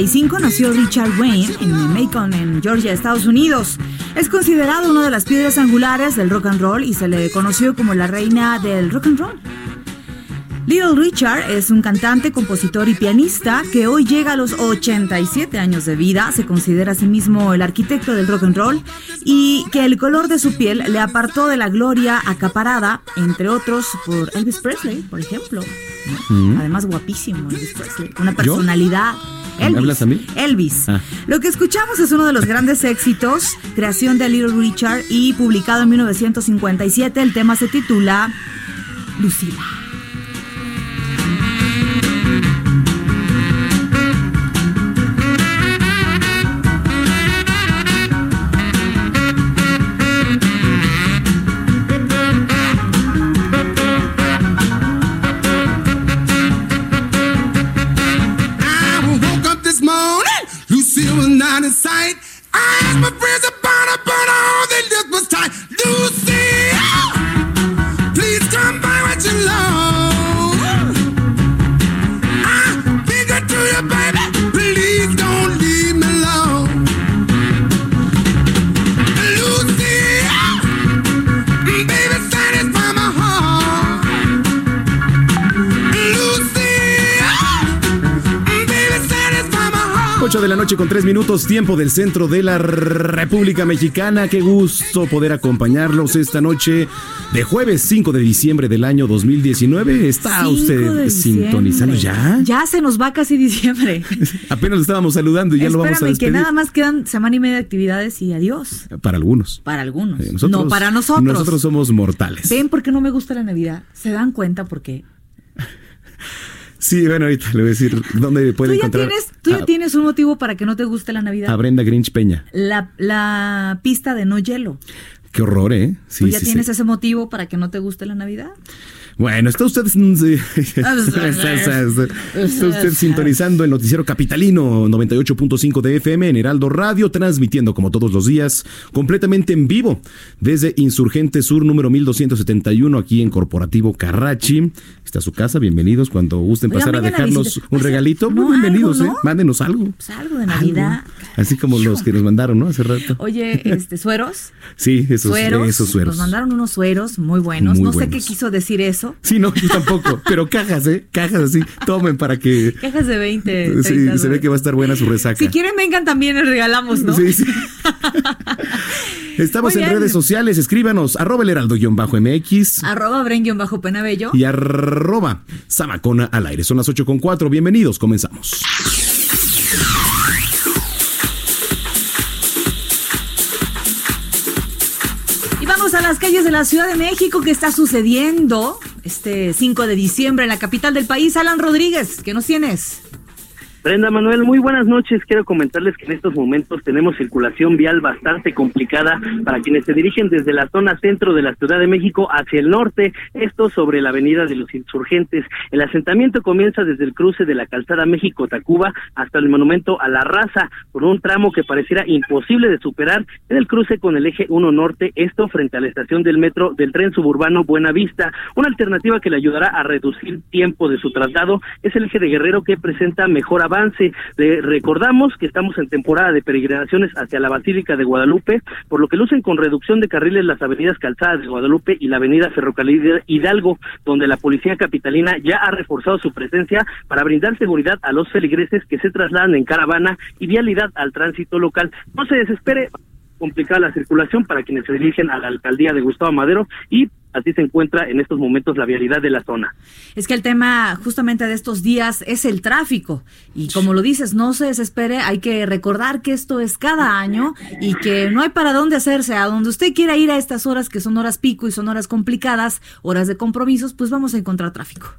1935, nació Richard Wayne en Macon, en Georgia, Estados Unidos. Es considerado una de las piedras angulares del rock and roll y se le conoció como la reina del rock and roll. Little Richard es un cantante, compositor y pianista que hoy llega a los 87 años de vida. Se considera a sí mismo el arquitecto del rock and roll y que el color de su piel le apartó de la gloria acaparada, entre otros, por Elvis Presley, por ejemplo. ¿no? Además, guapísimo Elvis Presley. Una personalidad. Elvis. ¿Hablas a mí? Elvis. Ah. Lo que escuchamos es uno de los grandes éxitos, creación de Little Richard y publicado en 1957. El tema se titula Lucila. inside noche con 3 minutos, tiempo del centro de la República Mexicana. Qué gusto poder acompañarlos esta noche de jueves 5 de diciembre del año 2019. ¿Está 5 usted sintonizando ya? Ya se nos va casi diciembre. Apenas lo estábamos saludando y ya lo vamos a Espérame, que despedir. nada más quedan semana y media de actividades y adiós. Para algunos. Para algunos. Eh, nosotros- no para nosotros. Nosotros somos mortales. ¿Ven por qué no me gusta la Navidad? ¿Se dan cuenta por qué? Sí, bueno, ahorita le voy a decir dónde puede encontrar tienes, tú ya a, tienes un motivo para que no te guste la Navidad. a Brenda Grinch Peña. La, la pista de no hielo. Qué horror, ¿eh? Sí, ¿Tú ya sí, tienes sí. ese motivo para que no te guste la Navidad? Bueno, está usted, está, sintonizando el noticiero capitalino 98.5 de FM en Heraldo Radio, transmitiendo como todos los días, completamente en vivo, desde Insurgente Sur número 1271, aquí en Corporativo Carrachi. Está su casa, bienvenidos. Cuando gusten pasar a dejarnos un regalito, no, muy bienvenidos, algo, ¿no? ¿eh? Mándenos algo. Pues algo de Navidad. Así como los que nos mandaron, ¿no? Hace rato. Oye, este, sueros. Sí, esos sueros. esos sueros. Nos mandaron unos sueros muy buenos. Muy no sé qué quiso decir eso. Sí, no, yo tampoco. Pero cajas, ¿eh? Cajas así. Tomen para que. Cajas de 20. Sí, 30 se ve que va a estar buena su resaca. Si quieren, vengan también, les regalamos, ¿no? Sí, sí. Estamos en redes sociales, escríbanos, arroba el heraldo-mx Arroba Bren-Bajo Penabello. y arroba Samacona al aire. Son las 8 con 4. Bienvenidos, comenzamos. Y vamos a las calles de la Ciudad de México. ¿Qué está sucediendo este 5 de diciembre en la capital del país? Alan Rodríguez, ¿qué nos tienes? Brenda Manuel, muy buenas noches. Quiero comentarles que en estos momentos tenemos circulación vial bastante complicada para quienes se dirigen desde la zona centro de la Ciudad de México hacia el norte, esto sobre la Avenida de los Insurgentes. El asentamiento comienza desde el cruce de la calzada México-Tacuba hasta el monumento a la raza, por un tramo que pareciera imposible de superar en el cruce con el eje 1 norte, esto frente a la estación del metro del tren suburbano Buenavista. Una alternativa que le ayudará a reducir tiempo de su traslado es el eje de Guerrero que presenta mejor avance. Le recordamos que estamos en temporada de peregrinaciones hacia la Basílica de Guadalupe, por lo que lucen con reducción de carriles las avenidas Calzadas de Guadalupe y la avenida Ferrocarril Hidalgo, donde la policía capitalina ya ha reforzado su presencia para brindar seguridad a los feligreses que se trasladan en caravana y vialidad al tránsito local. No se desespere, complicada la circulación para quienes se dirigen a la alcaldía de Gustavo Madero y así se encuentra en estos momentos la vialidad de la zona. Es que el tema justamente de estos días es el tráfico y como lo dices, no se desespere, hay que recordar que esto es cada año y que no hay para dónde hacerse, a donde usted quiera ir a estas horas que son horas pico y son horas complicadas, horas de compromisos, pues vamos a encontrar tráfico.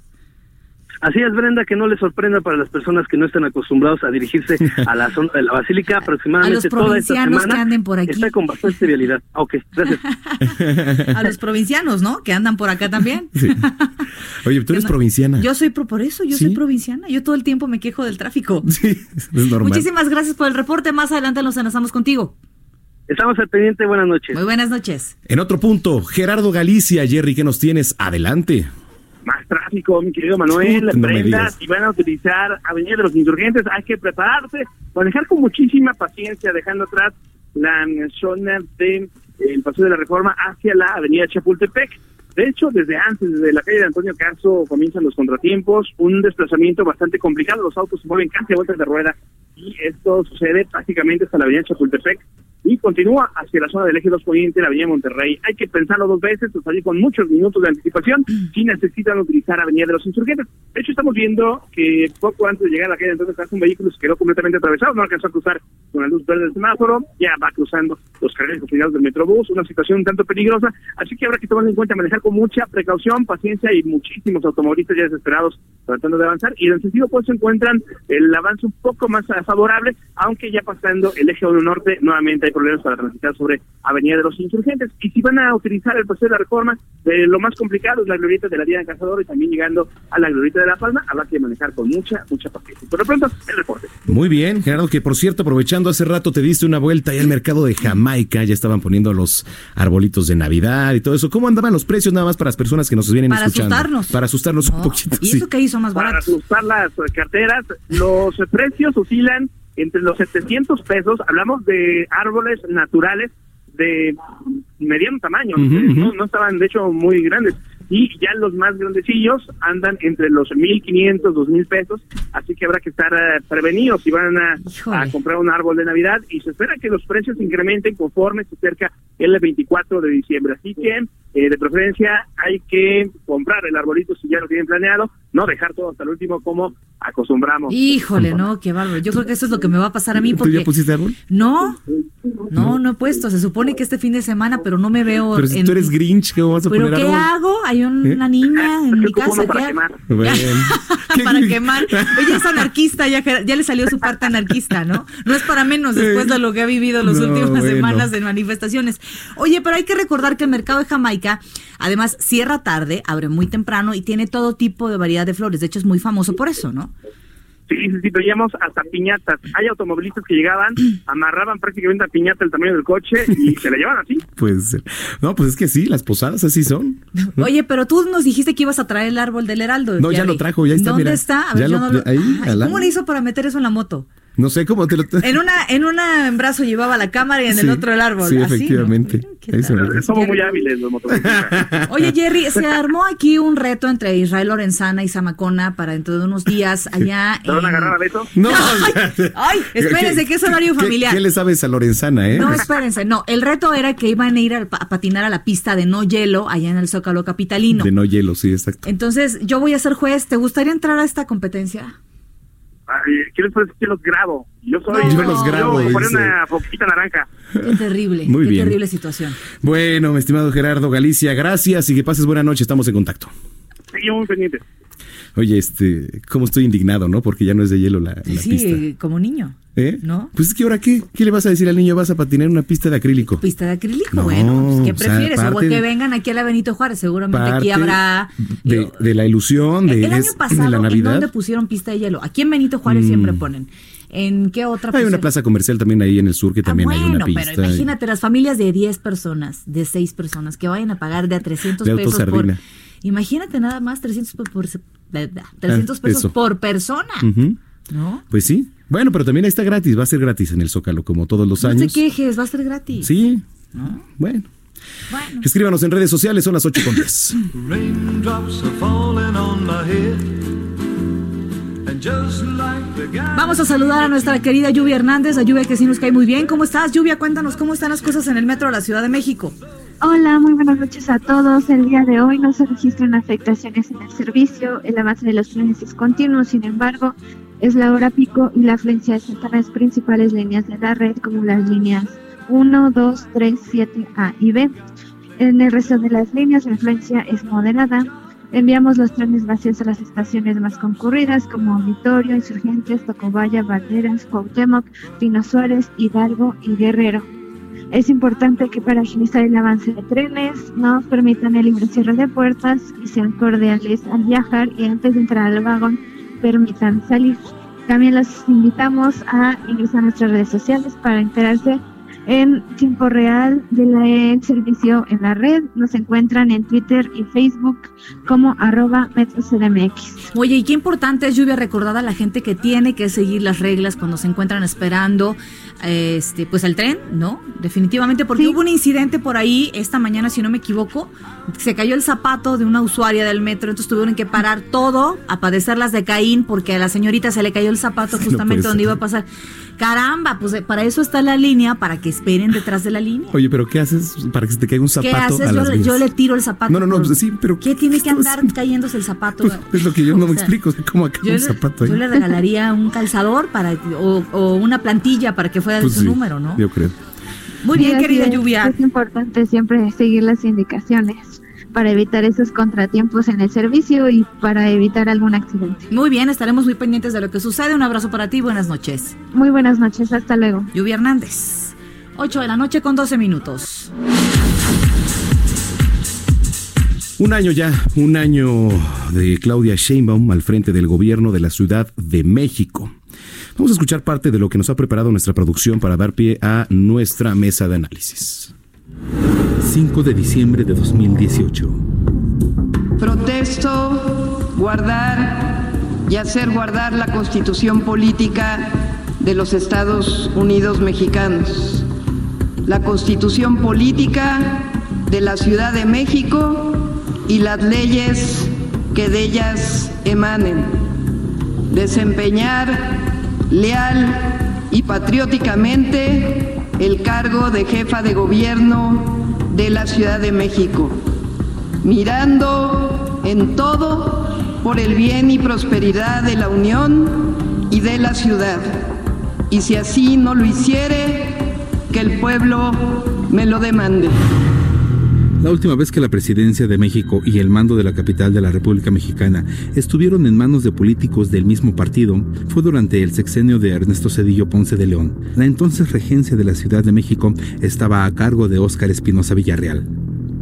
Así es, Brenda, que no le sorprenda para las personas que no están acostumbrados a dirigirse a la zona de la Basílica aproximadamente toda esta semana. que anden por aquí. Está con bastante vialidad. Ok, gracias. a los provincianos, ¿no? Que andan por acá también. Sí. Oye, tú eres provinciana. Yo soy por eso, yo soy provinciana. Yo todo el tiempo me quejo del tráfico. Sí, es normal. Muchísimas gracias por el reporte. Más adelante nos enlazamos contigo. Estamos al pendiente. Buenas noches. Muy buenas noches. En otro punto, Gerardo Galicia, Jerry, ¿qué nos tienes? Adelante más tráfico, mi querido Manuel, no prenda, si van a utilizar Avenida de los Insurgentes, hay que prepararse, manejar con muchísima paciencia, dejando atrás la zona de el Paseo de la Reforma hacia la Avenida Chapultepec. De hecho, desde antes, desde la calle de Antonio Caso, comienzan los contratiempos, un desplazamiento bastante complicado, los autos se mueven casi a vueltas de rueda y esto sucede prácticamente hasta la avenida Chapultepec y continúa hacia la zona del eje 2 Poniente, la avenida Monterrey. Hay que pensarlo dos veces, pues salir con muchos minutos de anticipación si necesitan utilizar avenida de los insurgentes. De hecho, estamos viendo que poco antes de llegar a la calle entonces un vehículo se quedó completamente atravesado, no alcanzó a cruzar con la luz verde del semáforo, ya va cruzando los carriles confinados del Metrobús, una situación un tanto peligrosa, así que habrá que tomar en cuenta manejar con mucha precaución, paciencia y muchísimos automovilistas ya desesperados tratando de avanzar y en el sentido pues se encuentran el avance un poco más favorable, aunque ya pasando el eje 1 norte nuevamente hay problemas para transitar sobre Avenida de los Insurgentes. Y si van a utilizar el proceso de la reforma, eh, lo más complicado es la glorieta de la Diana Cazador y también llegando a la glorieta de La Palma, habrá que manejar con mucha, mucha paciencia. Por lo pronto, el reporte. Muy bien, Gerardo, que por cierto, aprovechando hace rato te diste una vuelta ahí al mercado de Jamaica, ya estaban poniendo los arbolitos de Navidad y todo eso. ¿Cómo andaban los precios nada más para las personas que nos vienen escuchando? Para asustarnos. Para asustarnos un poquito. ¿Y eso que hizo más barato? Para asustar las carteras, los precios oscilan entre los 700 pesos, hablamos de árboles naturales de mediano tamaño, no, no estaban de hecho muy grandes. Y ya los más grandecillos andan entre los 1.500, 2.000 pesos, así que habrá que estar eh, prevenidos si van a, comprar un árbol de Navidad y se espera que los precios incrementen conforme se acerca el 24 de diciembre, así que eh, de preferencia hay que comprar el arbolito si ya lo tienen planeado, no dejar todo hasta el último como acostumbramos. Híjole, no, qué bárbaro. Yo creo que eso es lo que me va a pasar a mí. Porque... ¿Tú ya pusiste árbol? No, no, no he puesto. Se supone que este fin de semana, pero no me veo. Pero si tú eres Grinch, ¿qué vas a ¿Pero poner qué hago? Hay una niña en mi casa. Para quemar. para quemar. Ella es anarquista, ya, ya le salió su parte anarquista, ¿no? No es para menos después de lo que ha vivido las últimas semanas de manifestaciones. Oye, pero hay que recordar que el mercado de Jamaica, además, cierra tarde, abre muy temprano y tiene todo tipo de variedad de flores. De hecho, es muy famoso por eso, ¿no? Sí, sí, veíamos hasta piñatas. Hay automovilistas que llegaban, amarraban prácticamente a piñata el tamaño del coche y se la llevan así. Pues, no, pues es que sí, las posadas así son. Oye, pero tú nos dijiste que ibas a traer el árbol del heraldo. No, ya lo trajo, ya está. ¿Dónde está? A ver, yo no lo... ¿Cómo le hizo para meter eso en la moto? No sé cómo te lo. En una, en una en brazo llevaba la cámara y en el otro el árbol. Sí, efectivamente. Somos muy hábiles los motoristas. Oye, Jerry, se armó aquí un reto entre Israel Lorenzana y Zamacona para dentro de unos días allá. ¿Te van a agarrar a Beto? No. ay, espérense, que es horario familiar. ¿Qué, le sabes a Lorenzana, eh? No, espérense. No, el reto era que iban a ir a, a patinar a la pista de no hielo allá en el Zócalo Capitalino. De no hielo, sí, exacto. Entonces, yo voy a ser juez. ¿Te gustaría entrar a esta competencia? ¿Qué les parece que los grabo? Yo soy. Yo los grabo. Yo una foquita naranja. Qué terrible. Muy qué terrible situación. Bueno, mi estimado Gerardo Galicia, gracias y que pases buena noche. Estamos en contacto. Sí, muy pendiente. Oye, este, cómo estoy indignado, ¿no? Porque ya no es de hielo la, la sí, pista. como niño. ¿Eh? ¿No? Pues es que ahora qué, ¿qué le vas a decir al niño? ¿Vas a patinar en una pista de acrílico? Pista de acrílico, No, bueno, pues, ¿qué o sea, prefieres? o que de- vengan aquí a la Benito Juárez, seguramente aquí habrá... de, de la ilusión de, el de- año de pasado, la ¿en Navidad. dónde pusieron pista de hielo? Aquí en Benito Juárez Mm. siempre ponen. ¿En qué otra Hay una plaza comercial también ahí en el sur que Ah, también bueno, hay una pista. pero imagínate las familias de 10 personas, de 6 personas, que vayan a pagar de a 300 De pesos por... Imagínate nada más 300, por, por- 300 Ah, pesos eso. por persona. ¿no? Pues sí. Bueno, pero también está gratis, va a ser gratis en el Zócalo, como todos los No te años. quejes, va a ser gratis. Sí. ¿no? Bueno. Bueno. Escríbanos en redes sociales, son las 8 con 10. Raindrops are falling on my head. And just like the guy Vamos a saludar a nuestra querida Lluvia Hernández, a Lluvia que sí nos cae muy bien. ¿Cómo estás, Lluvia? Cuéntanos cómo están las cosas en el metro de la Ciudad de México. Hola, muy buenas noches a todos. El día de hoy no se registran afectaciones en el servicio. El avance de los trenes es continuo, sin embargo, es la hora pico y la afluencia es en las principales líneas de la red, como las líneas 1, 2, 3, 7, A y B. En el resto de las líneas, la influencia es moderada. Enviamos los trenes vacíos a las estaciones más concurridas, como Auditorio, Insurgentes, Tocobaya, Valderas, Cuauhtémoc, Pino Suárez, Hidalgo y Guerrero. Es importante que para agilizar el avance de trenes nos permitan el libre cierre de puertas y sean cordiales al viajar y antes de entrar al vagón permitan salir. También los invitamos a ingresar a nuestras redes sociales para enterarse en tiempo real del servicio en la red. Nos encuentran en Twitter y Facebook como arroba metrocdmx. Oye, y qué importante es lluvia recordada a la gente que tiene que seguir las reglas cuando se encuentran esperando este pues el tren, ¿no? Definitivamente, porque Sí. hubo un incidente por ahí esta mañana, si no me equivoco, se cayó el zapato de una usuaria del metro, entonces tuvieron que parar todo a padecer las de Caín porque a la señorita se le cayó el zapato justamente donde iba a pasar. Caramba, pues eh, para eso está la línea, para que esperen detrás de la línea. Oye, pero ¿qué haces para que se te caiga un ¿Qué zapato haces? a Yo, las le- vías? yo le tiro el zapato. No, no, no, por- sí, pero ¿Qué tiene que andar haciendo? cayéndose el zapato? Pues, es lo que yo no O me sea, explico, cómo acaba Yo un le, zapato ahí. yo le regalaría un calzador para o, o una plantilla para que fuera de Pues su sí, número, ¿no? Yo creo. Muy Sí, bien, así querida es. Lluvia. Es importante siempre seguir las indicaciones para evitar esos contratiempos en el servicio y para evitar algún accidente. Muy bien, estaremos muy pendientes de lo que sucede. Un abrazo para ti, buenas noches. Muy buenas noches, hasta luego. Lluvia Hernández. 8 de la noche con 12 minutos. Un año ya, un año de Claudia Sheinbaum al frente del gobierno de la Ciudad de México. Vamos a escuchar parte de lo que nos ha preparado nuestra producción para dar pie a nuestra mesa de análisis. 5 de diciembre de 2018. Protesto guardar y hacer guardar la constitución política de los Estados Unidos mexicanos, la constitución política de la Ciudad de México y las leyes que de ellas emanen. Desempeñar leal y patrióticamente el cargo de jefa de gobierno de la Ciudad de México mirando en todo por el bien y prosperidad de la Unión y de la ciudad. Y si así no lo hiciere, que el pueblo me lo demande. La última vez que la presidencia de México y el mando de la capital de la República Mexicana estuvieron en manos de políticos del mismo partido fue durante el sexenio de Ernesto Cedillo Ponce de León. La entonces regencia de la Ciudad de México estaba a cargo de Óscar Espinosa Villarreal.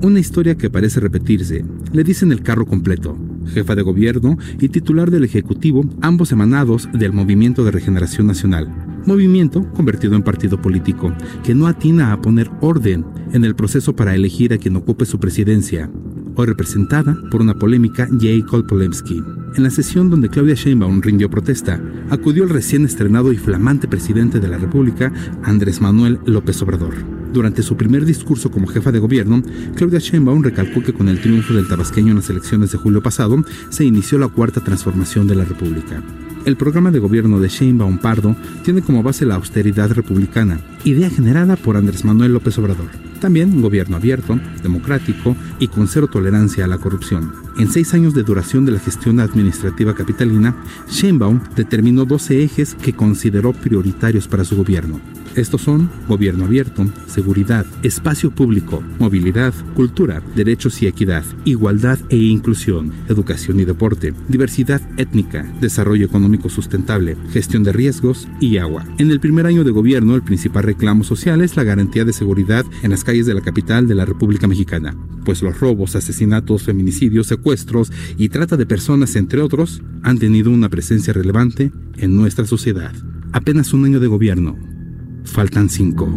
Una historia que parece repetirse. Le dicen el carro completo, jefa de gobierno y titular del Ejecutivo, ambos emanados del Movimiento de Regeneración Nacional. Movimiento convertido en partido político, que no atina a poner orden en el proceso para elegir a quien ocupe su presidencia, hoy representada por una polémica J. Polemski. En la sesión donde Claudia Sheinbaum rindió protesta, acudió el recién estrenado y flamante presidente de la República, Andrés Manuel López Obrador. Durante su primer discurso como jefa de gobierno, Claudia Sheinbaum recalcó que con el triunfo del tabasqueño en las elecciones de julio pasado, se inició la cuarta transformación de la República. El programa de gobierno de Sheinbaum Pardo tiene como base la austeridad republicana, idea generada por Andrés Manuel López Obrador. También un gobierno abierto, democrático y con cero tolerancia a la corrupción. En seis años de duración de la gestión administrativa capitalina, Sheinbaum determinó 12 ejes que consideró prioritarios para su gobierno. Estos son gobierno abierto, seguridad, espacio público, movilidad, cultura, derechos y equidad, igualdad e inclusión, educación y deporte, diversidad étnica, desarrollo económico sustentable, gestión de riesgos y agua. En el primer año de gobierno, el principal reclamo social es la garantía de seguridad en las calles de la capital de la República Mexicana, pues los robos, asesinatos, feminicidios, secuestros y trata de personas, entre otros, han tenido una presencia relevante en nuestra sociedad. Apenas un año de gobierno. Faltan cinco.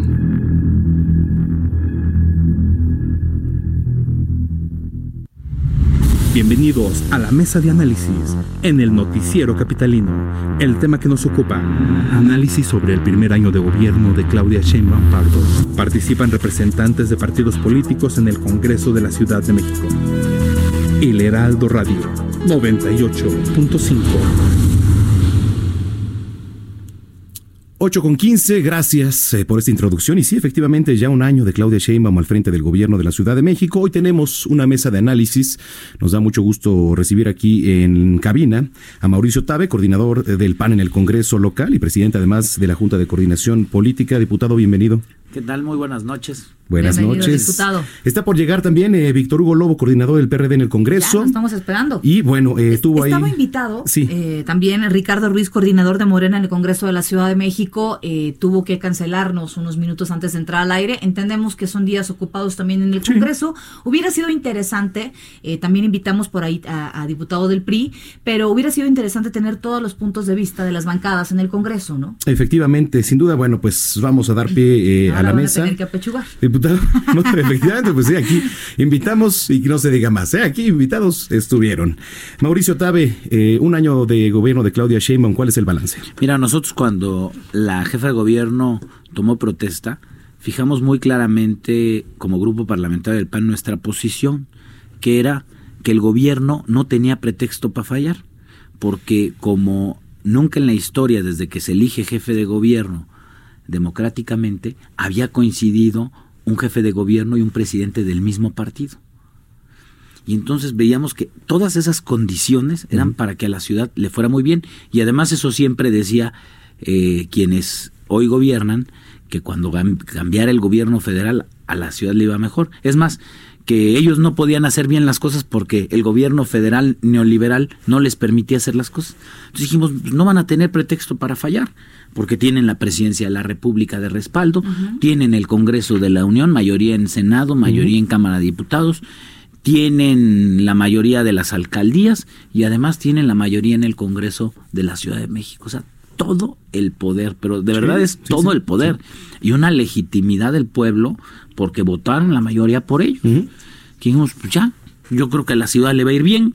Bienvenidos a la mesa de análisis en el noticiero capitalino. El tema que nos ocupa, análisis sobre el primer año de gobierno de Claudia Sheinbaum Pardo. Participan representantes de partidos políticos en el Congreso de la Ciudad de México. El Heraldo Radio 98.5. 8 con 15, gracias eh, por esta introducción. Y sí, efectivamente, ya un año de Claudia Sheinbaum al frente del gobierno de la Ciudad de México. Hoy tenemos una mesa de análisis. Nos da mucho gusto recibir aquí en cabina a Mauricio Tabe, coordinador eh, del PAN en el Congreso local y presidente además de la Junta de Coordinación Política. Diputado, bienvenido. ¿Qué tal? Muy buenas noches. Buenas Bienvenido, noches. diputado. Está por llegar también eh, Víctor Hugo Lobo, coordinador del PRD en el Ya Congreso. lo estamos esperando. Y bueno, eh, estuvo ahí. Estaba invitado Sí. eh, también Ricardo Ruiz, coordinador de Morena en el Congreso de la Ciudad de México. eh, tuvo que cancelarnos unos minutos antes de entrar al aire. Entendemos que son días ocupados también en el Congreso. Hubiera sido interesante, eh, también invitamos por ahí a, a diputado del PRI, pero hubiera sido interesante tener todos los puntos de vista de las bancadas en el Congreso, ¿no? Efectivamente, sin duda, bueno, pues vamos a dar pie eh, a la van mesa. a tener que apechugar. No, efectivamente, pues sí, aquí invitamos y que no se diga más, ¿eh? aquí invitados estuvieron. Mauricio Tabe, eh, un año de gobierno de Claudia Sheinbaum, ¿cuál es el balance? Mira, nosotros cuando la jefa de gobierno tomó protesta, fijamos muy claramente como grupo parlamentario del PAN nuestra posición, que era que el gobierno no tenía pretexto para fallar, porque como nunca en la historia, desde que se elige jefe de gobierno democráticamente, había coincidido un jefe de gobierno y un presidente del mismo partido. Y entonces veíamos que todas esas condiciones eran para que a la ciudad le fuera muy bien. Y además eso siempre decía eh, quienes hoy gobiernan, que cuando cambiara el gobierno federal a la ciudad le iba mejor. Es más, que ellos no podían hacer bien las cosas porque el gobierno federal neoliberal no les permitía hacer las cosas. Entonces dijimos, "Pues no van a tener pretexto para fallar, porque tienen la presidencia de la República de respaldo, tienen el Congreso de la Unión, mayoría en Senado, mayoría en Cámara de Diputados, tienen la mayoría de las alcaldías y además tienen la mayoría en el Congreso de la Ciudad de México. O sea, todo el poder, pero de Sí, verdad es sí, todo sí, el poder y una legitimidad del pueblo porque votaron la mayoría por ellos. Dijimos, pues ya, yo creo que a la ciudad le va a ir bien.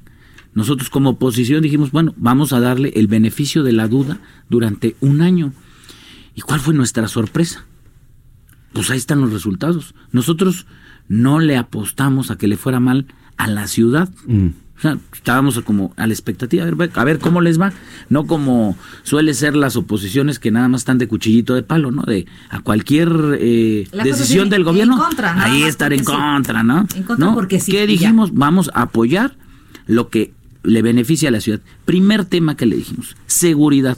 Nosotros como oposición dijimos, bueno, vamos a darle el beneficio de la duda durante un año. ¿Y cuál fue nuestra sorpresa? Pues ahí están los resultados. Nosotros no le apostamos a que le fuera mal a la ciudad. O sea, estábamos como a la expectativa, a ver, a ver cómo les va. No como suele ser las oposiciones que nada más están de cuchillito de palo, ¿no? De a cualquier eh, decisión del gobierno, contra, ahí estar en sí. contra, ¿no? En contra ¿No? porque sí, ¿Qué ya. dijimos? Vamos a apoyar lo que le beneficia a la ciudad. Primer tema que le dijimos, seguridad.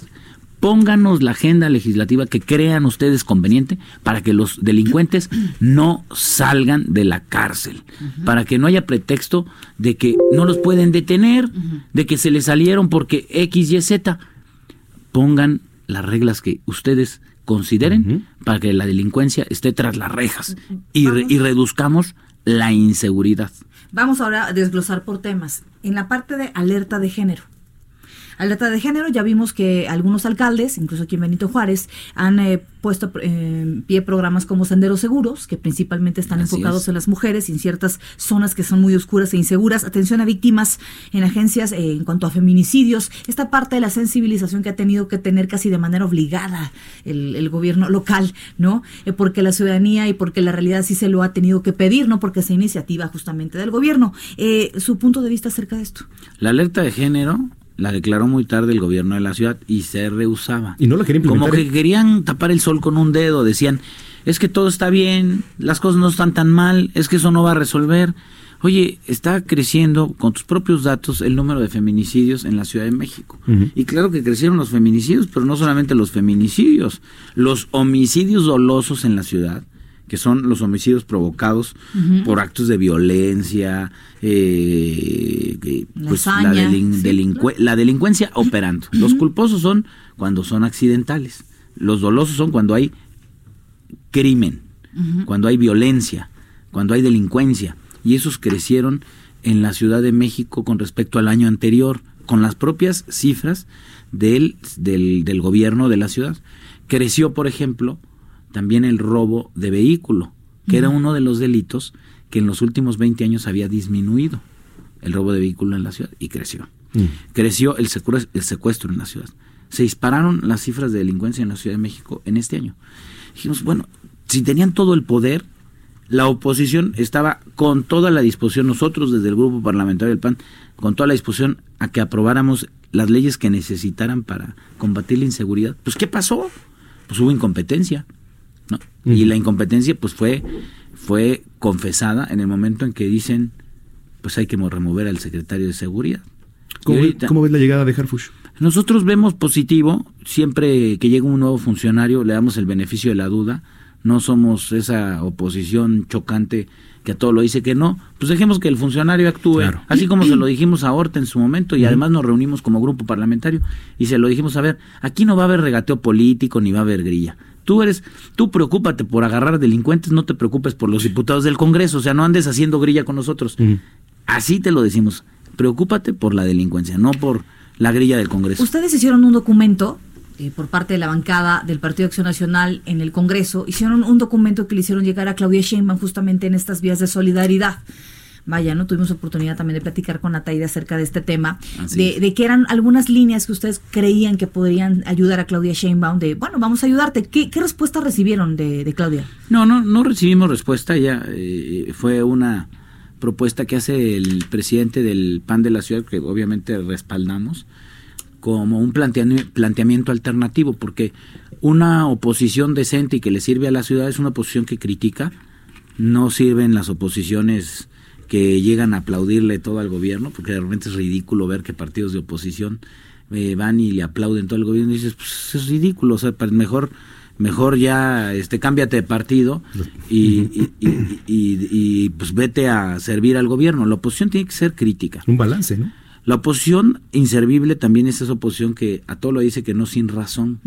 Pónganos la agenda legislativa que crean ustedes conveniente para que los delincuentes no salgan de la cárcel, para que no haya pretexto de que no los pueden detener, de que se les salieron porque X, Y, Z. Pongan las reglas que ustedes consideren para que la delincuencia esté tras las rejas y, re- y reduzcamos la inseguridad. Vamos ahora a desglosar por temas. En la parte de alerta de género. Alerta de género, ya vimos que algunos alcaldes, incluso aquí en Benito Juárez, han eh, puesto eh, en pie programas como Senderos Seguros, que principalmente están Así enfocados es. en las mujeres y en ciertas zonas que son muy oscuras e inseguras. Atención a víctimas en agencias eh, en cuanto a feminicidios. Esta parte de la sensibilización que ha tenido que tener casi de manera obligada el, el gobierno local, ¿no? Eh, porque la ciudadanía y porque la realidad sí se lo ha tenido que pedir, ¿no? Porque es iniciativa justamente del gobierno. Eh, su punto de vista acerca de esto. La alerta de género la declaró muy tarde el gobierno de la ciudad y se rehusaba. Y no la quería implementar. Como que querían tapar el sol con un dedo, decían, es que todo está bien, las cosas no están tan mal, es que eso no va a resolver. oye, está creciendo con tus propios datos el número de feminicidios en la Ciudad de México. Y claro que crecieron los feminicidios, pero no solamente los feminicidios, los homicidios dolosos en la ciudad, que son los homicidios provocados por actos de violencia, eh, La pues, la, hazaña, delin- sí, delincue- la delincuencia operando. Los culposos son cuando son accidentales. Los dolosos son cuando hay crimen, cuando hay violencia, cuando hay delincuencia. Y esos crecieron en la Ciudad de México con respecto al año anterior, con las propias cifras del, del, del gobierno de la ciudad. Creció, por ejemplo, también el robo de vehículo, que era uno de los delitos que en los últimos 20 años había disminuido el robo de vehículo en la ciudad y creció. Creció el secuestro, el secuestro en la ciudad. Se dispararon las cifras de delincuencia en la Ciudad de México en este año. Dijimos, bueno, si tenían todo el poder, la oposición estaba con toda la disposición, nosotros desde el grupo parlamentario del PAN, con toda la disposición a que aprobáramos las leyes que necesitaran para combatir la inseguridad. Pues ¿qué pasó? Pues hubo incompetencia. ¿No? Y la incompetencia pues fue, fue confesada en el momento en que dicen pues hay que mo- remover al secretario de seguridad. Y ¿Cómo, ve- ahorita- cómo ves la llegada de Harfush? nosotros vemos positivo, siempre que llega un nuevo funcionario le damos el beneficio de la duda, no somos esa oposición chocante que a todo lo dice que no, pues dejemos que el funcionario actúe, así como se lo dijimos a Horta en su momento y además nos reunimos como grupo parlamentario y se lo dijimos, a ver, aquí no va a haber regateo político ni va a haber grilla. Tú eres, tú preocúpate por agarrar delincuentes, no te preocupes por los diputados del Congreso, o sea, no andes haciendo grilla con nosotros. Así te lo decimos, preocúpate por la delincuencia, no por la grilla del Congreso. Ustedes hicieron un documento eh, por parte de la bancada del Partido Acción Nacional en el Congreso. Hicieron un documento que le hicieron llegar a Claudia Sheinbaum justamente en estas vías de solidaridad. Vaya, ¿no? Tuvimos oportunidad también de platicar con Ataide acerca de este tema, de, es. de que eran algunas líneas que ustedes creían que podrían ayudar a Claudia Sheinbaum, de, bueno, vamos a ayudarte. ¿Qué, qué respuesta recibieron de, de Claudia? No, no, no recibimos respuesta. Ya eh, fue una propuesta que hace el presidente del PAN de la ciudad, que obviamente respaldamos, como un planteami- planteamiento alternativo, porque una oposición decente y que le sirve a la ciudad es una oposición que critica, no sirven las oposiciones que llegan a aplaudirle todo al gobierno, porque de repente es ridículo ver que partidos de oposición eh, van y le aplauden todo al gobierno y dices, pues es ridículo, o sea, pues, mejor mejor ya este cámbiate de partido y, y- y- y- y, pues vete a servir al gobierno. La oposición tiene que ser crítica. Un balance, ¿no? La oposición inservible también es esa oposición que a todo lo dice que no sin razón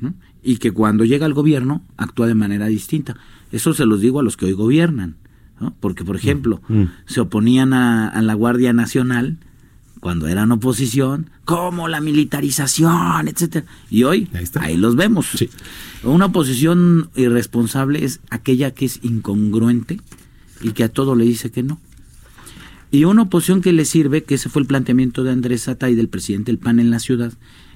¿no? y que cuando llega al gobierno actúa de manera distinta. Eso se los digo a los que hoy gobiernan, ¿no? porque por ejemplo se oponían a, a la Guardia Nacional cuando eran oposición, como la militarización, etcétera. Y hoy ahí, los vemos. Una oposición irresponsable es aquella que es incongruente y que a todo le dice que no. Y una oposición que le sirve, que ese fue el planteamiento de Andrés Atay, del presidente del PAN en la ciudad,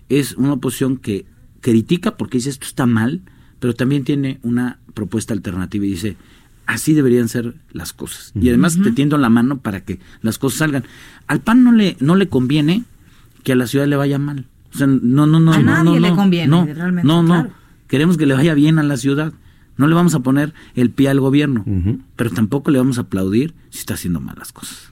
es una oposición que critica porque dice esto está mal, pero también tiene una propuesta alternativa y dice así deberían ser las cosas. Y además te tiendo la mano para que las cosas salgan. Al PAN no le, no le conviene que a la ciudad le vaya mal. O sea, no, no, no. A no, nadie no, le conviene, no, realmente, No, no. claro. Queremos que le vaya bien a la ciudad. No le vamos a poner el pie al gobierno, pero tampoco le vamos a aplaudir si está haciendo malas cosas.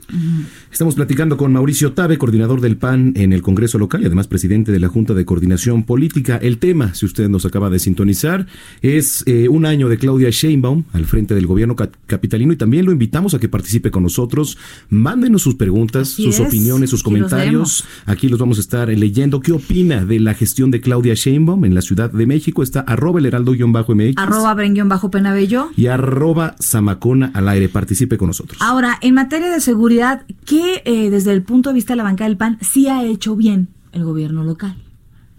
Estamos platicando con Mauricio Tabe, coordinador del PAN en el Congreso local y además presidente de la Junta de Coordinación Política. El tema, si usted nos acaba de sintonizar, es eh, un año de Claudia Sheinbaum al frente del gobierno ca- capitalino y también lo invitamos a que participe con nosotros. Mándenos sus preguntas, Así sus es, opiniones, sus aquí los comentarios. Aquí los vamos a estar eh, leyendo. ¿Qué opina de la gestión de Claudia Sheinbaum en la Ciudad de México? Está arroba el heraldo-mx Arroba bajo penabello. y arroba zamacona al aire. Participe con nosotros. Ahora, en materia de seguridad, ¿qué desde el punto de vista de la bancada del PAN sí ha hecho bien el gobierno local?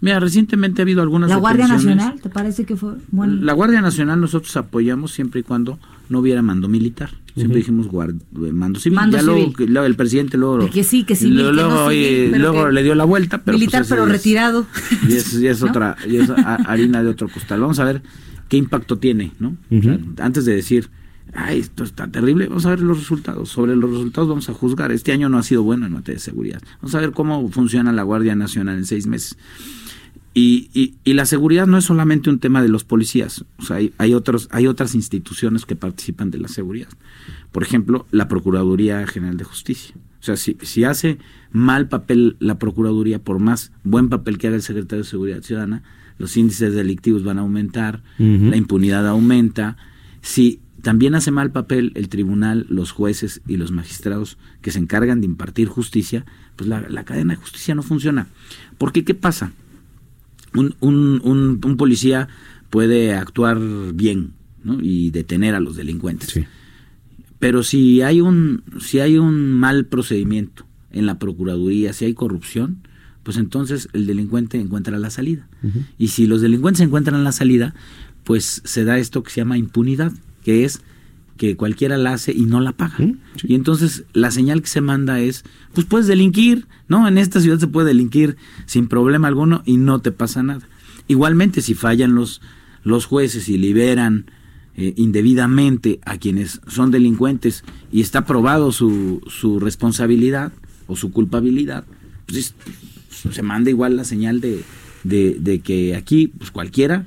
Mira, recientemente ha habido algunas ¿La Guardia. Nacional te parece que fue bueno? La Guardia Nacional nosotros apoyamos siempre y cuando no hubiera mando militar. Siempre dijimos guard- mando civil. Mando ya luego, el presidente luego, Que sí, que civil, luego, luego, le dio la vuelta. Militar, pero retirado. Y es, otra, ya es ha- harina de otro costal. Vamos a ver qué impacto tiene, ¿no? O sea, antes de decir, ay, esto está terrible, vamos a ver los resultados. Sobre los resultados vamos a juzgar. Este año no ha sido bueno en materia de seguridad. Vamos a ver cómo funciona la Guardia Nacional en seis meses. Y, y, y, la seguridad no es solamente un tema de los policías, o sea, hay, hay, otros, hay otras instituciones que participan de la seguridad. Por ejemplo, la Procuraduría General de Justicia. O sea, si, si hace mal papel la Procuraduría, por más buen papel que haga el secretario de Seguridad Ciudadana, los índices delictivos van a aumentar, uh -huh. la impunidad aumenta. Si también hace mal papel el tribunal, los jueces y los magistrados que se encargan de impartir justicia, pues la, la cadena de justicia no funciona. Porque, ¿qué pasa? Un, un, un, un policía puede actuar bien ¿no? y detener a los delincuentes. Sí. Pero si hay un si hay un mal procedimiento en la procuraduría, si hay corrupción, pues entonces el delincuente encuentra la salida. Uh -huh. Y si los delincuentes encuentran la salida, pues se da esto que se llama impunidad, que es que cualquiera la hace y no la paga. ¿Sí? Sí. Y entonces la señal que se manda es, pues puedes delinquir, ¿no? En esta ciudad se puede delinquir sin problema alguno y no te pasa nada. Igualmente, si fallan los, los jueces y liberan eh, indebidamente a quienes son delincuentes y está probado su, su responsabilidad o su culpabilidad, pues se manda igual la señal de, de, de que aquí pues cualquiera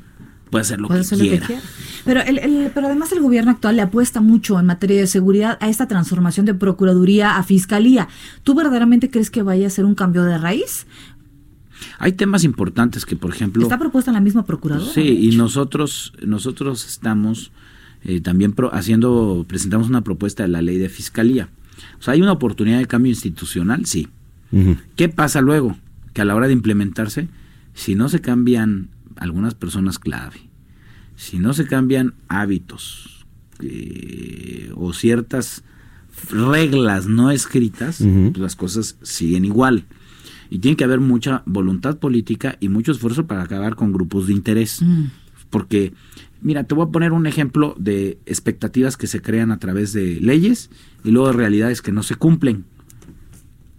puede hacer lo, puede que, hacer quiera. lo que quiera. Pero, el, el, pero además el gobierno actual le apuesta mucho en materia de seguridad a esta transformación de Procuraduría a Fiscalía. ¿Tú verdaderamente crees que vaya a ser un cambio de raíz? Hay temas importantes que, por ejemplo... Está propuesta en la misma Procuradora. Sí, y nosotros, nosotros estamos eh, también pro, haciendo, presentamos una propuesta de la ley de Fiscalía. O sea, hay una oportunidad de cambio institucional, sí. Uh -huh. ¿Qué pasa luego? Que a la hora de implementarse, si no se cambian algunas personas clave, si no se cambian hábitos eh, o ciertas reglas no escritas, uh -huh. pues las cosas siguen igual. Y tiene que haber mucha voluntad política y mucho esfuerzo para acabar con grupos de interés. Mm. Porque, mira, te voy a poner un ejemplo de expectativas que se crean a través de leyes y luego de realidades que no se cumplen.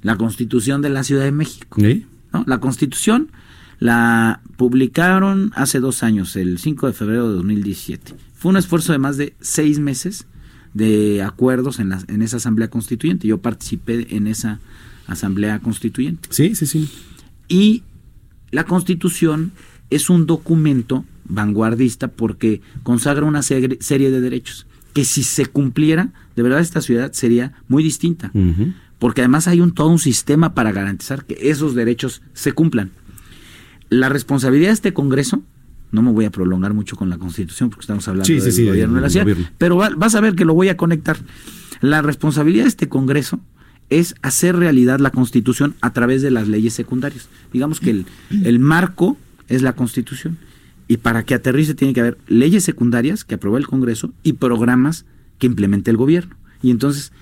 La constitución de la Ciudad de México. ¿Sí? ¿No? La constitución la publicaron hace dos años, el 5 de febrero de 2017. Fue un esfuerzo de más de seis meses de acuerdos en, la, en esa asamblea constituyente. Yo participé en esa asamblea constituyente. Sí, sí, sí. Y la constitución es un documento vanguardista porque consagra una serie de derechos que si se cumpliera, de verdad esta ciudad sería muy distinta. Uh -huh. Porque además hay un todo un sistema para garantizar que esos derechos se cumplan. La responsabilidad de este Congreso, no me voy a prolongar mucho con la Constitución porque estamos hablando sí, del sí, sí, gobierno de la ciudad, pero va, vas a ver que lo voy a conectar. La responsabilidad de este Congreso es hacer realidad la Constitución a través de las leyes secundarias. Digamos que el, el, marco es la Constitución. Y para que aterrice tiene que haber leyes secundarias que apruebe el Congreso y programas que implemente el gobierno. Y entonces,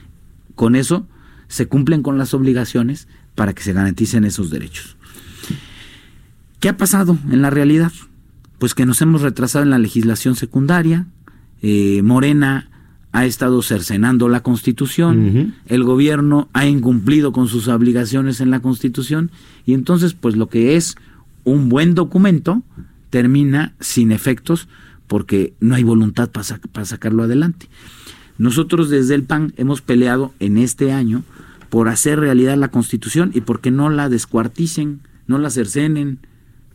con eso se cumplen con las obligaciones para que se garanticen esos derechos. ¿Qué ha pasado en la realidad? Pues que nos hemos retrasado en la legislación secundaria. Eh, Morena ha estado cercenando la Constitución, uh -huh. el gobierno ha incumplido con sus obligaciones en la Constitución y entonces pues lo que es un buen documento termina sin efectos porque no hay voluntad para, sac para sacarlo adelante. Nosotros desde el PAN hemos peleado en este año por hacer realidad la Constitución y porque no la descuarticen, no la cercenen,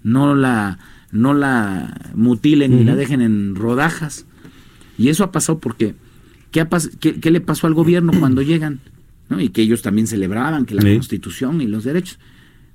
no la, no la mutilen uh -huh. y la dejen en rodajas. Y eso ha pasado porque ¿Qué, qué, qué le pasó al gobierno cuando llegan? ¿no? Y que ellos también celebraban que la sí. constitución y los derechos.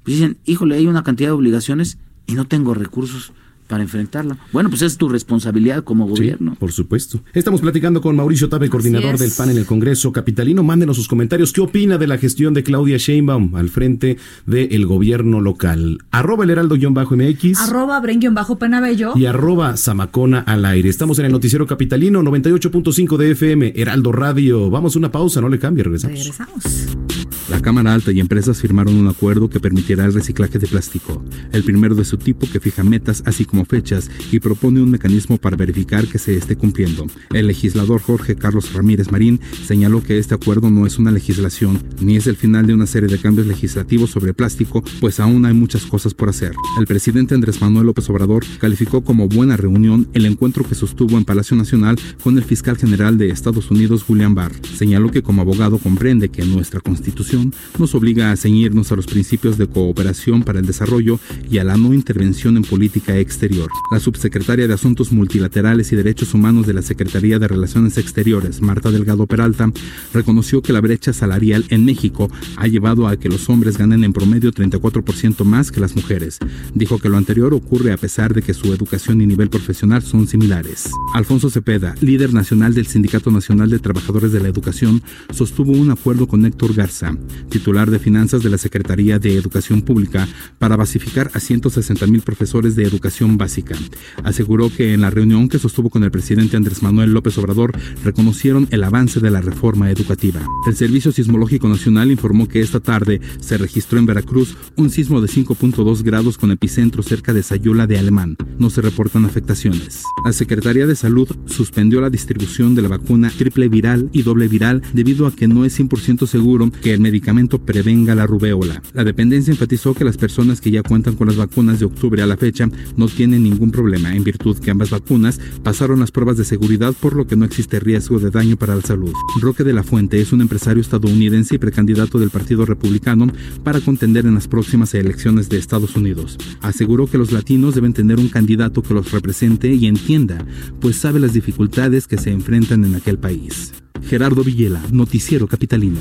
Pues dicen, híjole, hay una cantidad de obligaciones y no tengo recursos para enfrentarla. Bueno, pues es tu responsabilidad como gobierno. Sí, por supuesto. Estamos platicando con Mauricio Tabe, coordinador del PAN en el Congreso Capitalino. Mándenos sus comentarios. ¿Qué opina de la gestión de Claudia Sheinbaum al frente del gobierno local? Arroba el heraldo-mx. Arroba bren-penabello. Y arroba zamacona al aire. Estamos en el noticiero Capitalino 98.5 de FM, Heraldo Radio. Vamos a una pausa, no le cambie, regresamos. Regresamos. La Cámara Alta y empresas firmaron un acuerdo que permitirá el reciclaje de plástico, el primero de su tipo que fija metas así como fechas y propone un mecanismo para verificar que se esté cumpliendo. El legislador Jorge Carlos Ramírez Marín señaló que este acuerdo no es una legislación ni es el final de una serie de cambios legislativos sobre plástico, pues aún hay muchas cosas por hacer. El presidente Andrés Manuel López Obrador calificó como buena reunión el encuentro que sostuvo en Palacio Nacional con el fiscal general de Estados Unidos, William Barr. Señaló que como abogado comprende que nuestra constitución nos obliga a ceñirnos a los principios de cooperación para el desarrollo y a la no intervención en política exterior. La subsecretaria de Asuntos Multilaterales y Derechos Humanos de la Secretaría de Relaciones Exteriores, Marta Delgado Peralta, reconoció que la brecha salarial en México ha llevado a que los hombres ganen en promedio 34% más que las mujeres. Dijo que lo anterior ocurre a pesar de que su educación y nivel profesional son similares. Alfonso Cepeda, líder nacional del Sindicato Nacional de Trabajadores de la Educación, sostuvo un acuerdo con Héctor Garza, titular de Finanzas de la Secretaría de Educación Pública, para basificar a 160 mil profesores de educación básica. Aseguró que en la reunión que sostuvo con el presidente Andrés Manuel López Obrador reconocieron el avance de la reforma educativa. El Servicio Sismológico Nacional informó que esta tarde se registró en Veracruz un sismo de 5.2 grados con epicentro cerca de Sayula de Alemán. No se reportan afectaciones. La Secretaría de Salud suspendió la distribución de la vacuna triple viral y doble viral debido a que no es 100% seguro que el medicamento prevenga la rubeola. La dependencia enfatizó que las personas que ya cuentan con las vacunas de octubre a la fecha no tienen ningún problema en virtud que ambas vacunas pasaron las pruebas de seguridad por lo que no existe riesgo de daño para la salud. Roque de la Fuente es un empresario estadounidense y precandidato del Partido Republicano para contender en las próximas elecciones de Estados Unidos. Aseguró que los latinos deben tener un candidato que los represente y entienda, pues sabe las dificultades que se enfrentan en aquel país. Gerardo Villela, Noticiero Capitalino.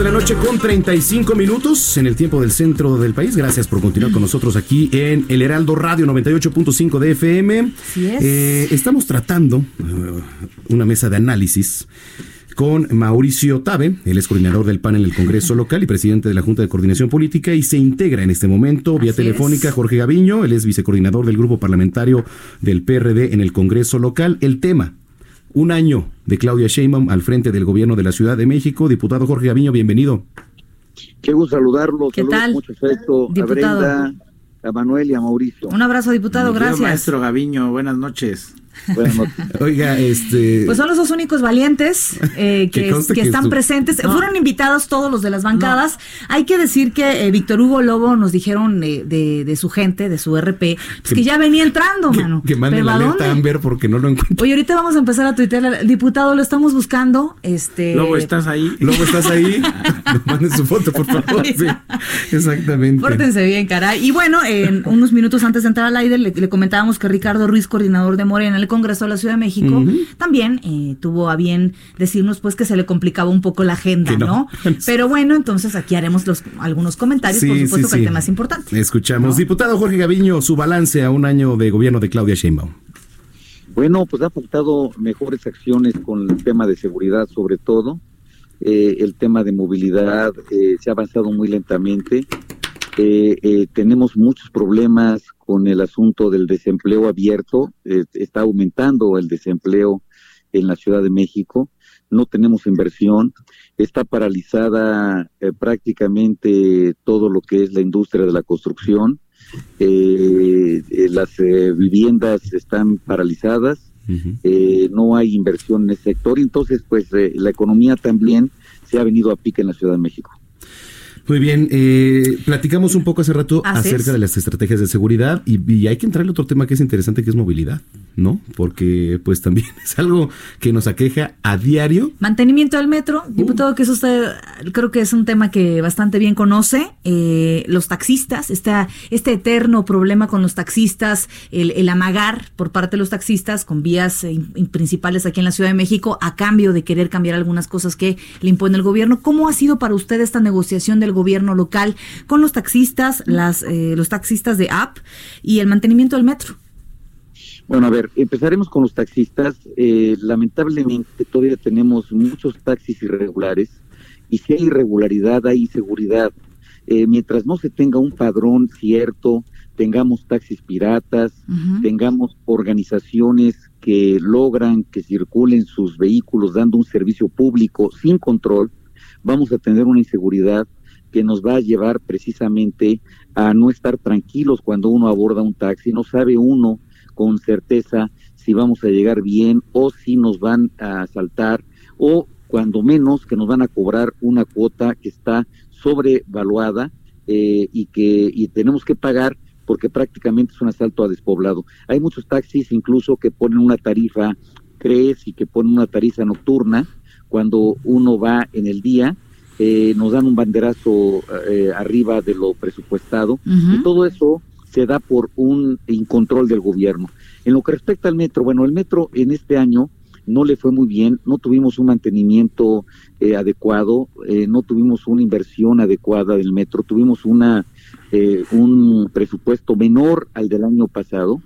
De la noche con 35 minutos en el tiempo del centro del país. Gracias por continuar con nosotros aquí en el Heraldo Radio 98.5 de FM. Así es. Eh, estamos tratando eh, una mesa de análisis con Mauricio Tabe, él es coordinador del PAN en el Congreso local y presidente de la Junta de Coordinación Política y se integra en este momento vía Así telefónica es. Jorge Gaviño, él es vicecoordinador del grupo parlamentario del PRD en el Congreso local. El tema, un año de Claudia Sheinbaum al frente del gobierno de la Ciudad de México. Diputado Jorge Gaviño, bienvenido. Qué gusto saludarlos. ¿Qué Saludos tal, con Mucho afecto diputado? a Brenda, a Manuel y a Mauricio. Un abrazo, diputado, gracias. Maestro Gaviño, buenas noches. Buenas noches. Oiga, este... Pues son los dos únicos valientes eh, que, están su- presentes. No. Fueron invitados todos los de las bancadas. Hay que decir que eh, Víctor Hugo Lobo nos dijeron eh, de, de su gente, de su RP, pues que, ya venía entrando, que, mano. que mande Pero la ¿a alerta? Amber porque no lo encuentro. Oye, ahorita vamos a empezar a tuitear. Diputado, lo estamos buscando. Este. Lobo, ¿estás ahí? Lobo, ¿estás ahí? Manden su foto, por favor. Sí, exactamente. Pórtense bien, caray. Y bueno, en unos minutos antes de entrar al aire, le, le comentábamos que Ricardo Ruiz, coordinador de Morena en el Congreso de la Ciudad de México, también eh, tuvo a bien decirnos pues que se le complicaba un poco la agenda, ¿no? no. Pero bueno, entonces aquí haremos los, algunos comentarios, por supuesto sí, que el tema es importante. Escuchamos. Diputado Jorge Gaviño, su balance a un año de gobierno de Claudia Sheinbaum. Bueno, pues ha aportado mejores acciones con el tema de seguridad, sobre todo. Eh, el tema de movilidad eh, se ha avanzado muy lentamente. Eh, eh, tenemos muchos problemas con el asunto del desempleo abierto. Eh, está aumentando el desempleo en la Ciudad de México. No tenemos inversión. Está paralizada eh, prácticamente todo lo que es la industria de la construcción. Eh, las viviendas están paralizadas, no hay inversión en ese sector, entonces pues la economía también se ha venido a pique en la Ciudad de México. Muy bien, eh, platicamos un poco hace rato Así acerca es. de las estrategias de seguridad y, y hay que entrarle otro tema que es interesante que es movilidad, ¿no? Porque pues también es algo que nos aqueja a diario. Mantenimiento del metro, diputado, que eso usted creo que es un tema que bastante bien conoce. Eh, los taxistas, esta, este eterno problema con los taxistas, el, el amagar por parte de los taxistas con vías eh, in- principales aquí en la Ciudad de México a cambio de querer cambiar algunas cosas que le impone el gobierno. ¿Cómo ha sido para usted esta negociación del gobierno local con los taxistas, las, eh, los taxistas de app y el mantenimiento del metro? Bueno, a ver, empezaremos con los taxistas. Eh, lamentablemente todavía tenemos muchos taxis irregulares y si hay irregularidad hay inseguridad. Eh, mientras no se tenga un padrón cierto, tengamos taxis piratas, tengamos organizaciones que logran que circulen sus vehículos dando un servicio público sin control, vamos a tener una inseguridad que nos va a llevar precisamente a no estar tranquilos cuando uno aborda un taxi, no sabe uno con certeza si vamos a llegar bien o si nos van a asaltar o cuando menos que nos van a cobrar una cuota que está sobrevaluada eh, y que y tenemos que pagar porque prácticamente es un asalto a despoblado. Hay muchos taxis incluso que ponen una tarifa crees y que ponen una tarifa nocturna cuando uno va en el día eh, nos dan un banderazo eh, arriba de lo presupuestado y todo eso se da por un incontrol del gobierno. En lo que respecta al metro, bueno, el metro en este año no le fue muy bien, no tuvimos un mantenimiento eh, adecuado, eh, no tuvimos una inversión adecuada del metro, tuvimos una eh, un presupuesto menor al del año pasado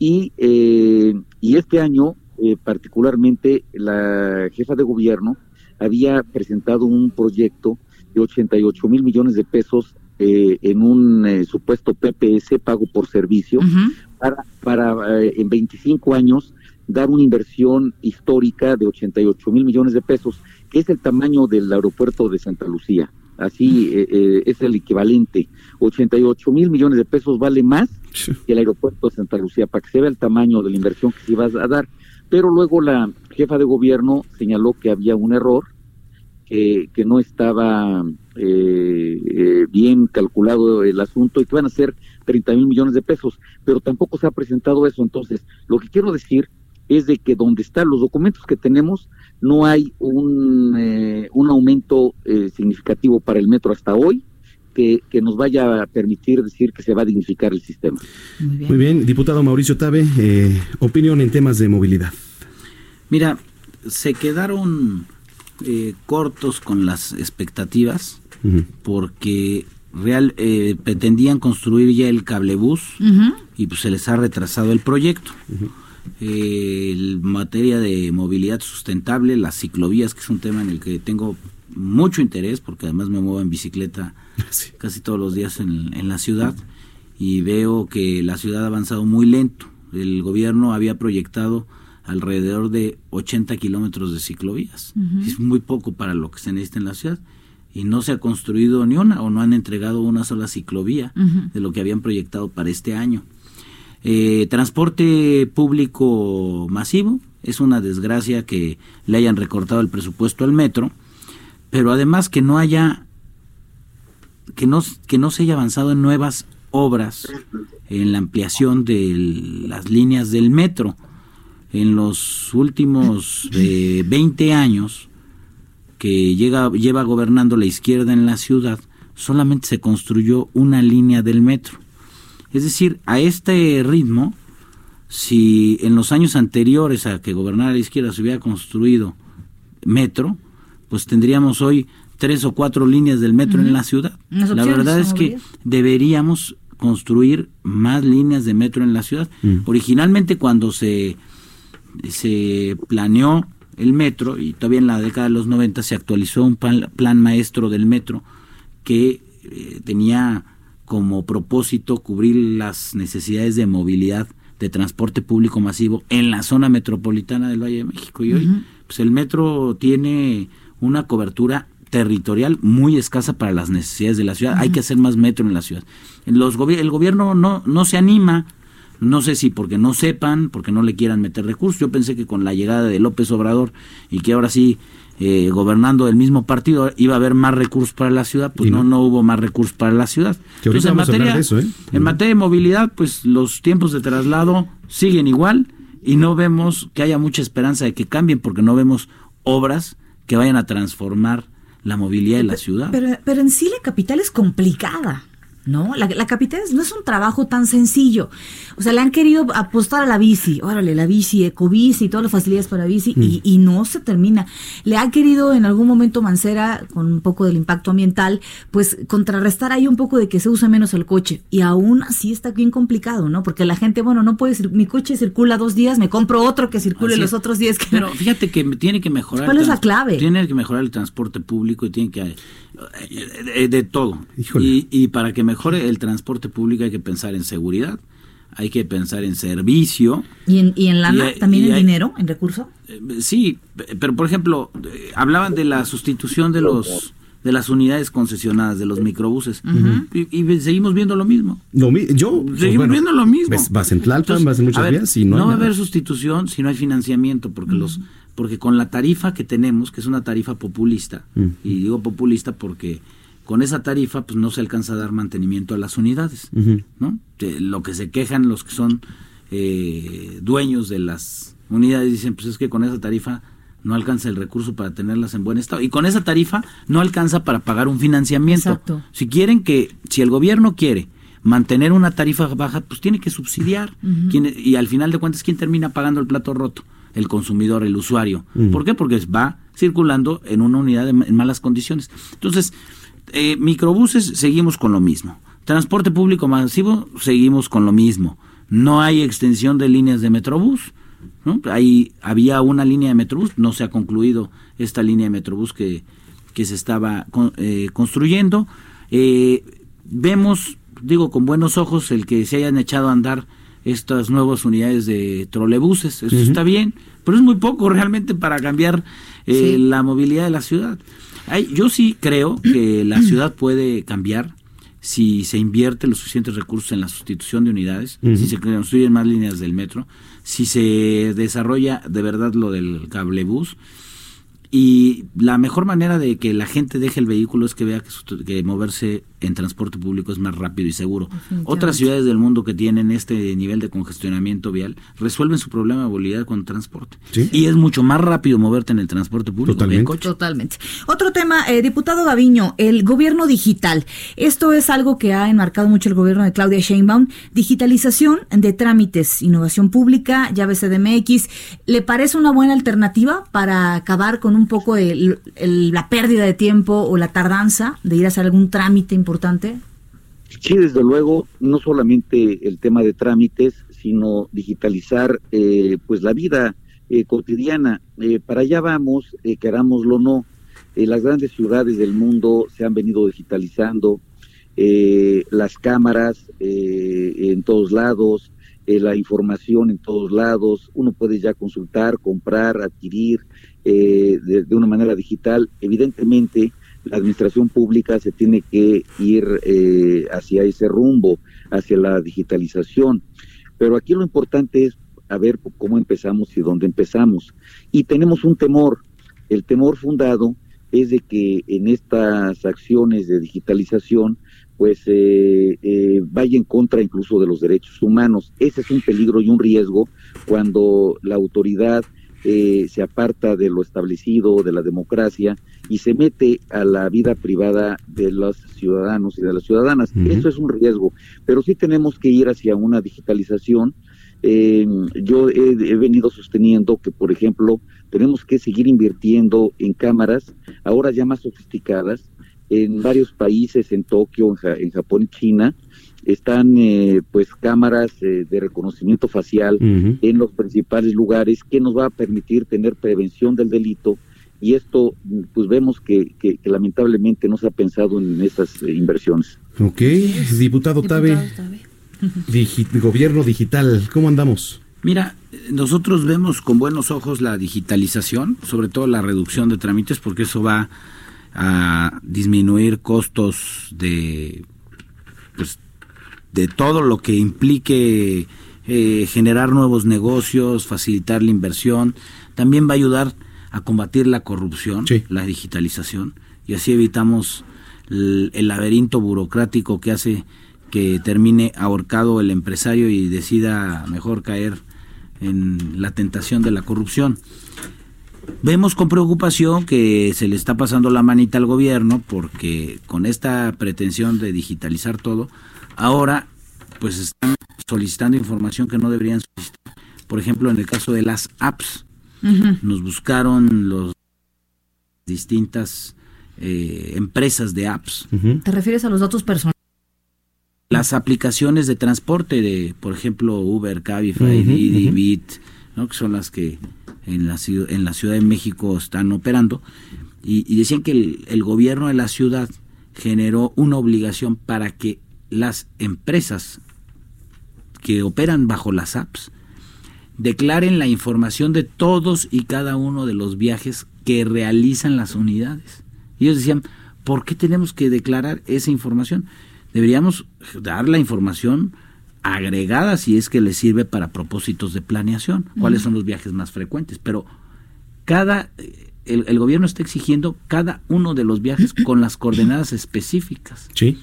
y, eh, y este año eh, particularmente la jefa de gobierno había presentado un proyecto de 88 mil millones de pesos eh, en un eh, supuesto PPS, pago por servicio, para, para eh, en 25 años dar una inversión histórica de 88 mil millones de pesos, que es el tamaño del aeropuerto de Santa Lucía. Así eh, es el equivalente. 88 mil millones de pesos vale más que el aeropuerto de Santa Lucía, para que se vea el tamaño de la inversión que se iba a dar. Pero luego la jefa de gobierno señaló que había un error, que, que no estaba eh, eh, bien calculado el asunto y que van a ser 30 mil millones de pesos, pero tampoco se ha presentado eso. Entonces, lo que quiero decir es de que donde están los documentos que tenemos, no hay un, eh, un aumento eh, significativo para el metro hasta hoy que, que nos vaya a permitir decir que se va a dignificar el sistema. Muy bien, diputado Mauricio Tabe, eh, opinión en temas de movilidad. Mira, se quedaron eh, cortos con las expectativas porque real eh, pretendían construir ya el cablebús y pues se les ha retrasado el proyecto. Eh, el materia de movilidad sustentable, las ciclovías, que es un tema en el que tengo mucho interés porque además me muevo en bicicleta casi todos los días en, en la ciudad y veo que la ciudad ha avanzado muy lento. El gobierno había proyectado alrededor de 80 kilómetros de ciclovías. Es muy poco para lo que se necesita en la ciudad. Y no se ha construido ni una o no han entregado una sola ciclovía de lo que habían proyectado para este año. Eh, transporte público masivo, es una desgracia que le hayan recortado el presupuesto al metro, pero además que no haya, que no, que no se haya avanzado en nuevas obras en la ampliación de las líneas del metro. En los últimos eh, 20 años que llega, lleva gobernando la izquierda en la ciudad, solamente se construyó una línea del metro. Es decir, a este ritmo, si en los años anteriores a que gobernara la izquierda se hubiera construido metro, pues tendríamos hoy tres o cuatro líneas del metro en la ciudad. La verdad es que deberíamos construir más líneas de metro en la ciudad. Mm. Originalmente cuando se, se planeó el metro, y todavía en la década de los 90 se actualizó un plan, plan maestro del metro que eh, tenía como propósito cubrir las necesidades de movilidad de transporte público masivo en la zona metropolitana del Valle de México. Y hoy, pues el metro tiene una cobertura territorial muy escasa para las necesidades de la ciudad. Hay que hacer más metro en la ciudad. Los gobi- el gobierno no, no se anima No sé si porque no sepan, porque no le quieran meter recursos. Yo pensé que con la llegada de López Obrador y que ahora sí eh, gobernando el mismo partido iba a haber más recursos para la ciudad, pues no, no hubo más recursos para la ciudad. Que Entonces, en materia, de eso, ¿eh? en materia de movilidad, pues los tiempos de traslado siguen igual y no vemos que haya mucha esperanza de que cambien porque no vemos obras que vayan a transformar la movilidad de la ciudad. Pero, pero en sí la capital es complicada. ¿No? La, la capital es- no es un trabajo tan sencillo. O sea, le han querido apostar a la bici, órale, la bici, ecobici, todas las facilidades para bici, y, y no se termina. Le ha querido en algún momento Mancera, con un poco del impacto ambiental, pues contrarrestar ahí un poco de que se usa menos el coche. Y aún así está bien complicado, ¿no? Porque la gente, bueno, no puede, mi coche circula dos días, me compro otro que circule Así los es. otros días que Pero fíjate que tiene que mejorar. ¿Cuál es la clave? Tiene que mejorar el transporte público y tiene que. eh, eh, de todo. Y, y para que mejore el transporte público hay que pensar en seguridad, hay que pensar en servicio. ¿Y en, y en lana? Y hay- ¿También y en hay- dinero? ¿En recurso? Eh, Sí, pe- pero por ejemplo, eh, hablaban de la sustitución de los de las unidades concesionadas de los microbuses y, y seguimos viendo lo mismo. Lo mi- yo, pues, Seguimos bueno, viendo lo mismo. ves- vas en Tlalpan, Entonces, vas en muchas a ver, vías y no, no, hay va a haber sustitución si no hay financiamiento, porque los porque con la tarifa que tenemos, que es una tarifa populista, y digo populista porque con esa tarifa pues no se alcanza a dar mantenimiento a las unidades. ¿no? De lo que se quejan los que son eh, dueños de las unidades dicen pues es que con esa tarifa no alcanza el recurso para tenerlas en buen estado y con esa tarifa no alcanza para pagar un financiamiento. Exacto. Si quieren que, si el gobierno quiere mantener una tarifa baja, pues tiene que subsidiar. Ujú. ¿Quién- y al final de cuentas, ¿quién termina pagando el plato roto? El consumidor, el usuario. ¿Por qué? Porque va circulando en una unidad de en malas condiciones. Entonces, eh, microbuses, seguimos con lo mismo. Transporte público masivo, seguimos con lo mismo. No hay extensión de líneas de Metrobús. ¿no? Ahí había una línea de Metrobús, no se ha concluido esta línea de Metrobús que, que se estaba con- eh, construyendo. Eh, vemos, digo, con buenos ojos el que se hayan echado a andar estas nuevas unidades de trolebuses. Eso está bien, pero es muy poco realmente para cambiar eh, Sí. la movilidad de la ciudad. Hay- yo sí creo que la ciudad puede cambiar si se invierte los suficientes recursos en la sustitución de unidades, si se construyen más líneas del metro, si se desarrolla de verdad lo del cablebús. Y la mejor manera de que la gente deje el vehículo es que vea que, su- que moverse en transporte público es más rápido y seguro. Otras ciudades del mundo que tienen este nivel de congestionamiento vial resuelven su problema de movilidad con transporte. Sí. Y es mucho más rápido moverte en el transporte público que en Totalmente. coche. Totalmente. Otro tema, eh, diputado Gaviño, el gobierno digital. Esto es algo que ha enmarcado mucho el gobierno de Claudia Sheinbaum. Digitalización de trámites, innovación pública, llave CDMX. ¿Le parece una buena alternativa para acabar con un poco el- el- la pérdida de tiempo o la tardanza de ir a hacer algún trámite importante? Sí, desde luego, no solamente el tema de trámites, sino digitalizar eh, pues la vida eh, cotidiana. Eh, para allá vamos, eh, querámoslo o no. Eh, las grandes ciudades del mundo se han venido digitalizando, eh, las cámaras en todos lados, la información en todos lados, uno puede ya consultar, comprar, adquirir de, de una manera digital. Evidentemente, la administración pública se tiene que ir eh, hacia ese rumbo, hacia la digitalización. Pero aquí lo importante es a ver cómo empezamos y dónde empezamos. Y tenemos un temor. El temor fundado es de que en estas acciones de digitalización pues eh, eh, vaya en contra incluso de los derechos humanos. Ese es un peligro y un riesgo cuando la autoridad eh, se aparta de lo establecido, de la democracia, y se mete a la vida privada de los ciudadanos y de las ciudadanas. Eso es un riesgo, pero sí tenemos que ir hacia una digitalización. Eh, yo he, he venido sosteniendo que, por ejemplo, tenemos que seguir invirtiendo en cámaras, ahora ya más sofisticadas, en varios países, en Tokio, en, Ja- en Japón y China, están eh, pues cámaras eh, de reconocimiento facial en los principales lugares que nos va a permitir tener prevención del delito y esto pues vemos que, que- que lamentablemente no se ha pensado en estas eh, inversiones. Ok, diputado Tabe, Diputado Tabe. digi- gobierno digital, ¿cómo andamos? Mira, nosotros vemos con buenos ojos la digitalización, sobre todo la reducción de trámites, porque eso va a disminuir costos de, pues, de todo lo que implique eh, generar nuevos negocios, facilitar la inversión, también va a ayudar a combatir la corrupción, la digitalización, y así evitamos el, el laberinto burocrático que hace que termine ahorcado el empresario y decida mejor caer en la tentación de la corrupción. Vemos con preocupación que se le está pasando la manita al gobierno porque con esta pretensión de digitalizar todo, ahora pues están solicitando información que no deberían solicitar. Por ejemplo, en el caso de las apps, nos buscaron los distintas eh, empresas de apps. ¿Te refieres a los datos personales? Las aplicaciones de transporte de, por ejemplo, Uber, Cabify, Didi, Bit, ¿no? que son las que en la, ciudad, en la Ciudad de México están operando, y, decían que el, el, gobierno de la ciudad generó una obligación para que las empresas que operan bajo las apps declaren la información de todos y cada uno de los viajes que realizan las unidades. Y ellos decían, ¿por qué tenemos que declarar esa información? Deberíamos dar la información agregada si es que le sirve para propósitos de planeación, cuáles son los viajes más frecuentes, pero cada el, el, gobierno está exigiendo cada uno de los viajes con las coordenadas específicas. Sí.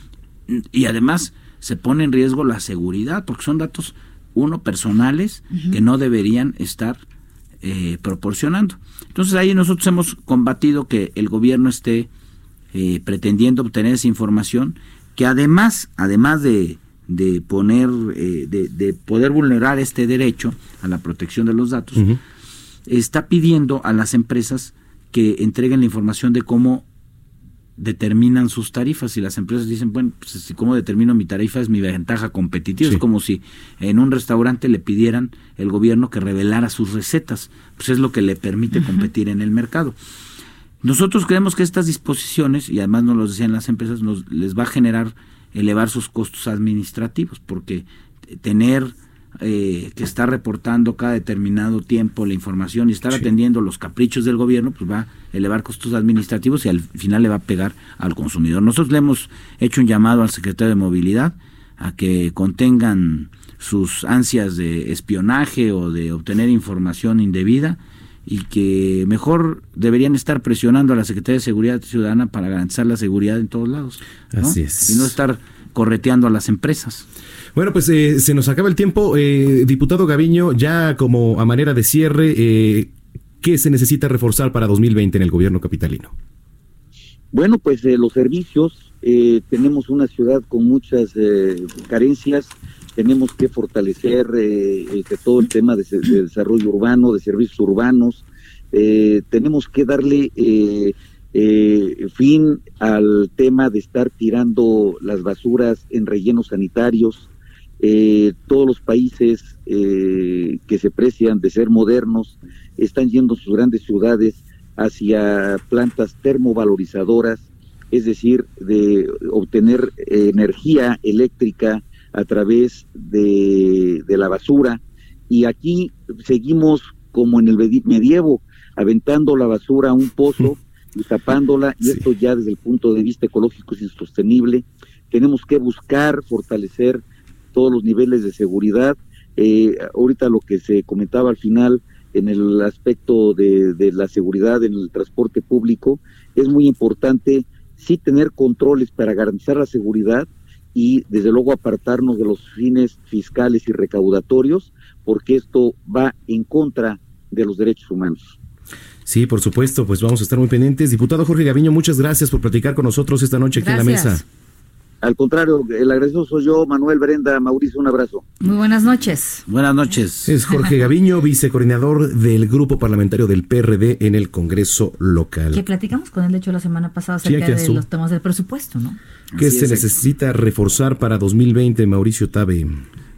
Y además se pone en riesgo la seguridad, porque son datos, uno, personales, que no deberían estar eh, proporcionando. Entonces ahí nosotros hemos combatido que el gobierno esté eh, pretendiendo obtener esa información, que además, además de de poner, eh, de, de, poder vulnerar este derecho a la protección de los datos, está pidiendo a las empresas que entreguen la información de cómo determinan sus tarifas y las empresas dicen, bueno, pues si cómo determino mi tarifa es mi ventaja competitiva, es como si en un restaurante le pidieran el gobierno que revelara sus recetas, pues es lo que le permite competir en el mercado. Nosotros creemos que estas disposiciones, y además nos lo decían las empresas, nos, les va a generar elevar sus costos administrativos, porque tener eh, que estar reportando cada determinado tiempo la información y estar atendiendo los caprichos del gobierno, pues va a elevar costos administrativos y al final le va a pegar al consumidor. Nosotros le hemos hecho un llamado al secretario de Movilidad a que contengan sus ansias de espionaje o de obtener información indebida y que mejor deberían estar presionando a la Secretaría de Seguridad Ciudadana para garantizar la seguridad en todos lados. Así es. Y no estar correteando a las empresas. Bueno, pues eh, se nos acaba el tiempo. Eh, diputado Gaviño, ya como a manera de cierre, eh, ¿qué se necesita reforzar para 2020 en el gobierno capitalino? Bueno, pues los servicios, tenemos una ciudad con muchas carencias, tenemos que fortalecer todo el tema de, de, desarrollo urbano, de servicios urbanos, tenemos que darle fin al tema de estar tirando las basuras en rellenos sanitarios, eh, todos los países eh, que se precian de ser modernos están yendo sus grandes ciudades hacia plantas termovalorizadoras, es decir, de obtener energía eléctrica a través de, de la basura. Y aquí seguimos como en el medievo, aventando la basura a un pozo y tapándola, y esto ya desde el punto de vista ecológico es insostenible. Tenemos que buscar fortalecer todos los niveles de seguridad. Eh, ahorita lo que se comentaba al final en el aspecto de, de, la seguridad en el transporte público, es muy importante sí tener controles para garantizar la seguridad y desde luego apartarnos de los fines fiscales y recaudatorios, porque esto va en contra de los derechos humanos. Sí, por supuesto, pues vamos a estar muy pendientes. Diputado Jorge Gaviño, muchas gracias por platicar con nosotros esta noche aquí en la mesa. Al contrario, el agresor soy yo, Manuel Brenda, Mauricio, un abrazo. Muy buenas noches. Buenas noches. Es Jorge Gaviño, vicecoordinador del grupo parlamentario del PRD en el Congreso local. Que platicamos con él, de hecho, la semana pasada acerca sí, de los temas del presupuesto, ¿no? ¿Qué Así se es, necesita reforzar para 2020, Mauricio Tabe?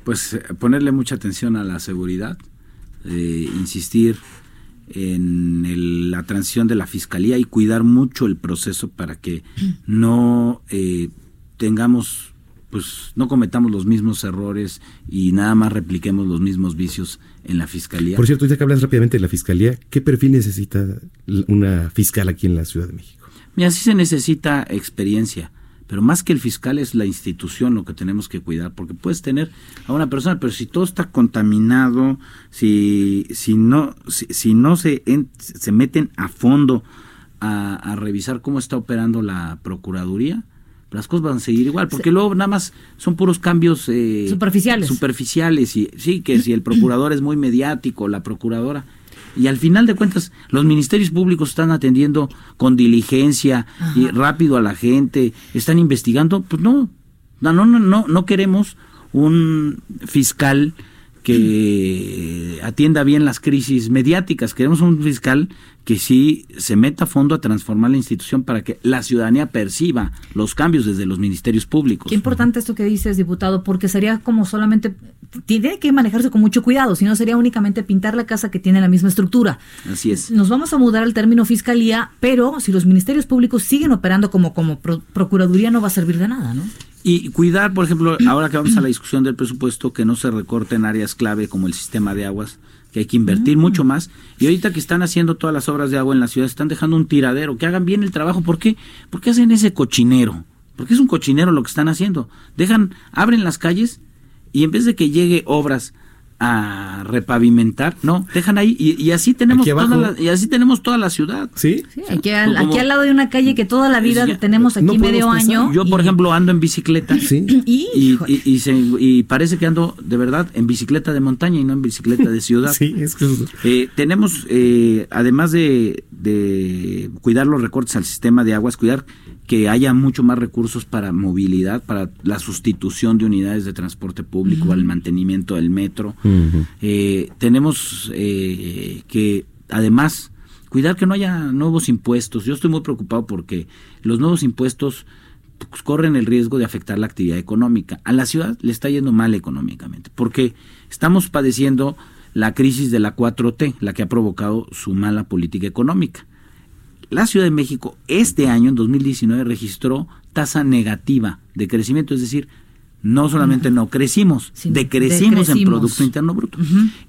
Pues ponerle mucha atención a la seguridad, eh, insistir en el, la transición de la fiscalía y cuidar mucho el proceso para que no eh, tengamos, pues no cometamos los mismos errores y nada más repliquemos los mismos vicios en la fiscalía. Por cierto, ya que hablas rápidamente de la fiscalía, ¿qué perfil necesita una fiscal aquí en la Ciudad de México? Mira, sí se necesita experiencia, Pero más que el fiscal es la institución lo que tenemos que cuidar, porque puedes tener a una persona, pero si todo está contaminado, si, si no, si, no se, se meten a fondo a, a, revisar cómo está operando la Procuraduría, las cosas van a seguir igual, porque luego nada más son puros cambios eh, superficiales. Superficiales, y sí, que si el procurador es muy mediático, la procuradora, y al final de cuentas los ministerios públicos están atendiendo con diligencia y rápido a la gente, están investigando, pues no, no, no, no, no queremos un fiscal que atienda bien las crisis mediáticas. Queremos un fiscal que sí se meta a fondo a transformar la institución para que la ciudadanía perciba los cambios desde los ministerios públicos. Qué importante esto que dices, diputado, porque sería como solamente, tiene que manejarse con mucho cuidado, si no sería únicamente pintar la casa que tiene la misma estructura. Así es. Nos vamos a mudar al término fiscalía, pero si los ministerios públicos siguen operando como, como procuraduría no va a servir de nada, ¿no? Y cuidar, por ejemplo, ahora que vamos a la discusión del presupuesto, que no se recorte en áreas clave como el sistema de aguas, que hay que invertir mucho más. Y ahorita que están haciendo todas las obras de agua en la ciudad, están dejando un tiradero, que hagan bien el trabajo. ¿Por qué? Porque hacen ese cochinero. Porque es un cochinero lo que están haciendo. Dejan, abren las calles y en vez de que llegue obras a repavimentar, no, dejan ahí y, así tenemos toda la, y así tenemos toda la ciudad. Sí, aquí, al, aquí, al, lado de una calle que toda la vida tenemos aquí medio año. Yo, por ejemplo, ando en bicicleta. Y, y, se, y, parece que ando de verdad en bicicleta de montaña y no en bicicleta de ciudad. sí, es eh, tenemos, eh, además de, de cuidar los recortes al sistema de aguas, cuidar que haya mucho más recursos para movilidad, para la sustitución de unidades de transporte público, para el mantenimiento del metro. Eh, tenemos eh, que, además, cuidar que no haya nuevos impuestos. Yo estoy muy preocupado porque los nuevos impuestos pues, corren el riesgo de afectar la actividad económica. A la ciudad le está yendo mal económicamente, porque estamos padeciendo la crisis de la 4T, la que ha provocado su mala política económica la Ciudad de México este año, en 2019, registró tasa negativa de crecimiento, es decir, no solamente no crecimos, decrecimos, en Producto Interno Bruto.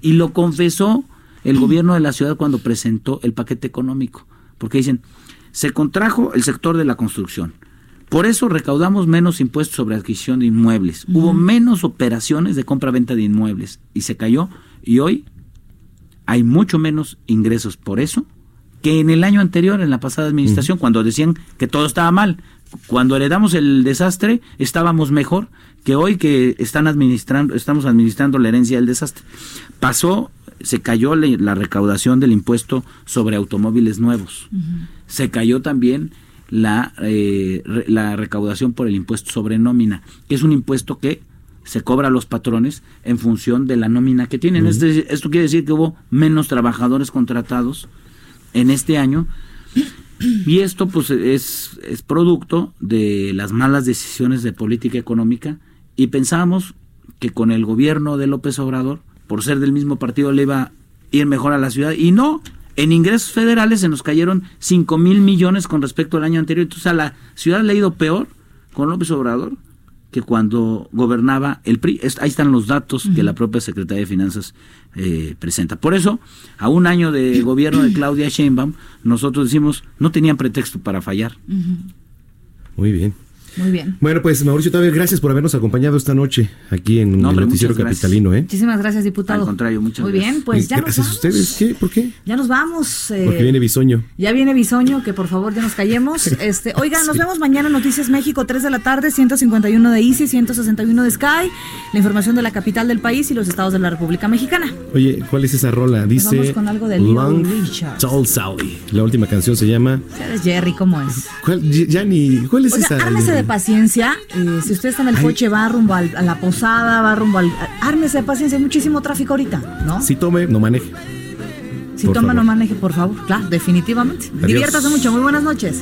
Y lo confesó el gobierno de la ciudad cuando presentó el paquete económico, porque dicen, se contrajo el sector de la construcción. Por eso recaudamos menos impuestos sobre adquisición de inmuebles. Hubo menos operaciones de compra-venta de inmuebles y se cayó. Y hoy hay mucho menos ingresos por eso que en el año anterior, en la pasada administración, cuando decían que todo estaba mal. Cuando heredamos el desastre, estábamos mejor que hoy que están administrando, estamos administrando la herencia del desastre. Pasó, se cayó la recaudación del impuesto sobre automóviles nuevos. Se cayó también la, eh, la recaudación por el impuesto sobre nómina, que es un impuesto que se cobra a los patrones en función de la nómina que tienen. Este, esto quiere decir que hubo menos trabajadores contratados en este año. Y esto pues es, es producto de las malas decisiones de política económica. Y pensamos que con el gobierno de López Obrador, por ser del mismo partido, le iba a ir mejor a la ciudad. Y no, en ingresos federales se nos cayeron 5 mil millones con respecto al año anterior, entonces a la ciudad le ha ido peor con López Obrador que cuando gobernaba el PRI. Ahí están los datos que la propia Secretaría de Finanzas eh, presenta. Por eso, a un año de gobierno de Claudia Sheinbaum, nosotros decimos, no tenían pretexto para fallar. Muy bien. Muy bien. Bueno, pues Mauricio Taber, gracias por habernos acompañado esta noche aquí en el Noticiero Capitalino. ¿eh? Muchísimas gracias, diputado. Al contrario, muchas Muy gracias. bien, pues ya gracias nos a ustedes. ¿Qué? ¿Por qué? Ya nos vamos. Eh, Porque viene Bisoño. Ya viene Bisoño, que por favor ya nos callemos. este, Oiga, nos vemos mañana en Noticias México, 3 de la tarde, 151 de Easy, 161 de Sky. La información de la capital del país y los estados de la República Mexicana. Oye, ¿cuál es esa rola? Dice vamos con algo de Long Richard. Tall Sally. La última canción se llama... ¿Sabes Jerry cómo es? ¿Cuál, ya ni... ¿Cuál es Oiga, esa? Paciencia. Eh, si usted está en el coche, va rumbo al- a la posada, va rumbo al... Ármese de paciencia, hay muchísimo tráfico ahorita, ¿no? Si tome, no maneje. Si por toma, favor. no maneje, por favor. Claro, definitivamente. Adiós. Diviértase mucho. Muy buenas noches.